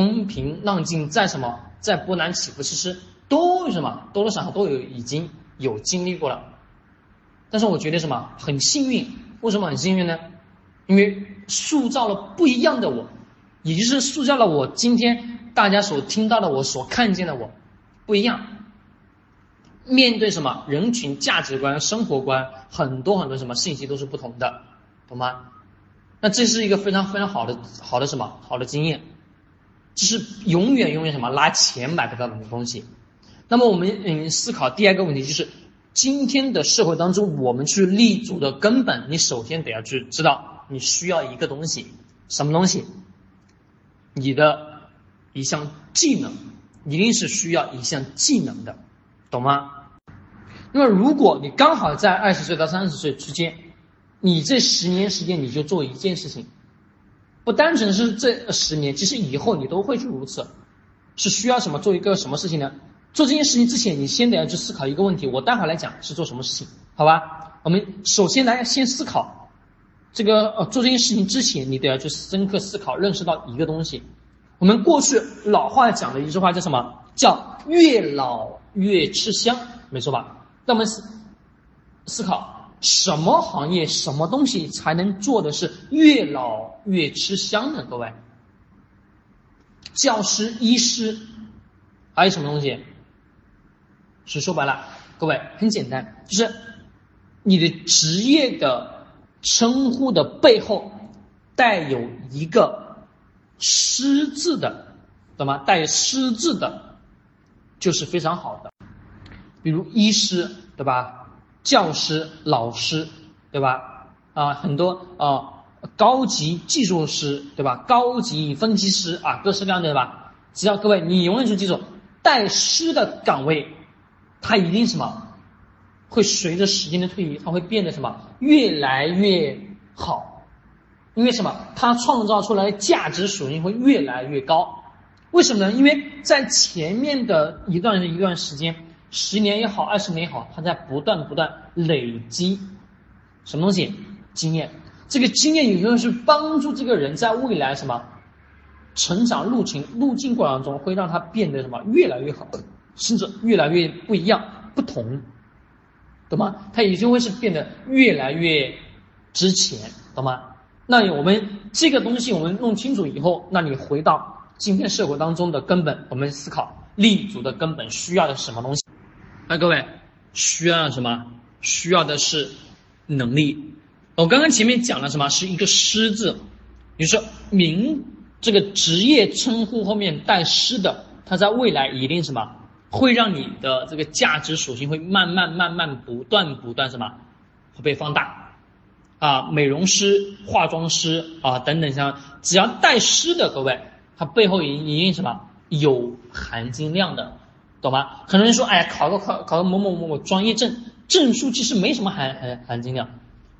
风平浪静，在什么，在波澜起伏，其实都什么多多少少都有已经有经历过了。但是我觉得什么很幸运，为什么很幸运呢？因为塑造了不一样的我，也就是塑造了我今天大家所听到的我所看见的我不一样。面对什么人群价值观、生活观，很多很多什么信息都是不同的，懂吗？那这是一个非常非常好的好的什么好的经验，这是永远永远什么拿钱买不到的东西。那么我们嗯思考第二个问题就是，今天的社会当中，我们去立足的根本，你首先得要去知道你需要一个东西，什么东西？你的一项技能，一定是需要一项技能的，懂吗？那么，如果你刚好在二十岁到三十岁之间，你这十年时间你就做一件事情，不单纯是这十年，其实以后你都会去如此，是需要什么做一个什么事情呢？做这件事情之前，你先得要去思考一个问题。我待会来讲是做什么事情，好吧？我们首先来先思考，这个呃做这件事情之前，你得要去深刻思考，认识到一个东西。我们过去老话讲的一句话叫什么？叫越老越吃香，没错吧？那么思思考什么行业、什么东西才能做的是越老越吃香呢？各位，教师、医师，还有什么东西？是说白了，各位很简单，就是你的职业的称呼的背后带有一个“师”字的，懂吗？带“师”字的，就是非常好的。比如医师，对吧？教师、老师，对吧？啊，很多啊，高级技术师，对吧？高级分析师啊，各式各样的，对吧？只要各位，你永远去记住，带师的岗位，它一定什么？会随着时间的推移，它会变得什么？越来越好。因为什么？它创造出来的价值属性会越来越高。为什么呢？因为在前面的一段一段时间。十年也好，二十年也好，他在不断不断累积什么东西？经验。这个经验有时候是帮助这个人在未来什么成长路径路径过程中，会让他变得什么越来越好，甚至越来越不一样、不同，懂吗？他也就会是变得越来越值钱，懂吗？那我们这个东西我们弄清楚以后，那你回到今天社会当中的根本，我们思考立足的根本需要的是什么东西？那各位需要什么？需要的是能力。我刚刚前面讲了什么？是一个“师”字，你说名这个职业称呼后面带“师”的，它在未来一定什么会让你的这个价值属性会慢慢慢慢不断不断什么会被放大啊？美容师、化妆师啊等等，像只要带“师”的各位，它背后一一定什么有含金量的。懂吗？很多人说，哎呀，考个考考个某某某某专业证，证书其实没什么含含含金量，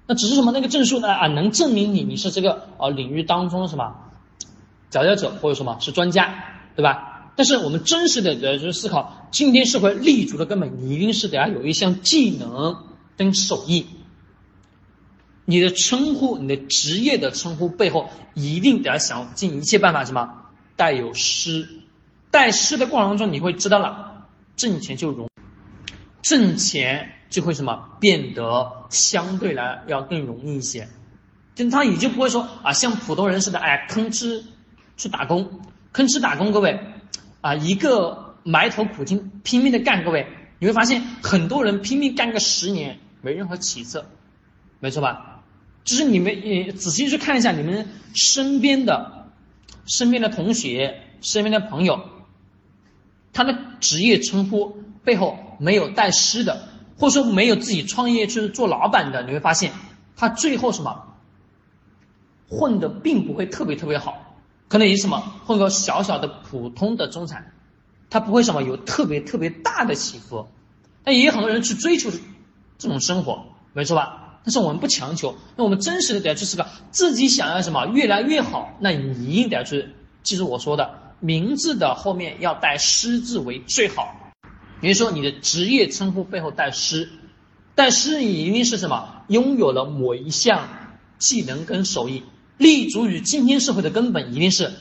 那只是什么那个证书呢啊，能证明你你是这个啊领域当中的什么佼佼者或者什么是专家，对吧？但是我们真实的呃就是思考，今天社会立足的根本，你一定是得要有一项技能跟手艺，你的称呼，你的职业的称呼背后，一定得要想尽一切办法什么带有师，带师的过程中，你会知道了。挣钱就容，挣钱就会什么变得相对来要更容易一些，就他也就不会说啊像普通人似的，哎吭哧去打工，吭哧打工，各位啊一个埋头苦劲拼命的干，各位你会发现很多人拼命干个十年没任何起色，没错吧？就是你们也仔细去看一下你们身边的身边的同学、身边的朋友。他的职业称呼背后没有带师的，或者说没有自己创业去做老板的，你会发现他最后什么混的并不会特别特别好，可能也什么混个小小的普通的中产，他不会什么有特别特别大的起伏。但也有很多人去追求这种生活，没错吧？但是我们不强求，那我们真实的得要去思考自己想要什么越来越好，那你一定得要去记住我说的。名字的后面要带“师”字为最好，比如说你的职业称呼背后带“师”，带“师”你一定是什么？拥有了某一项技能跟手艺，立足于今天社会的根本，一定是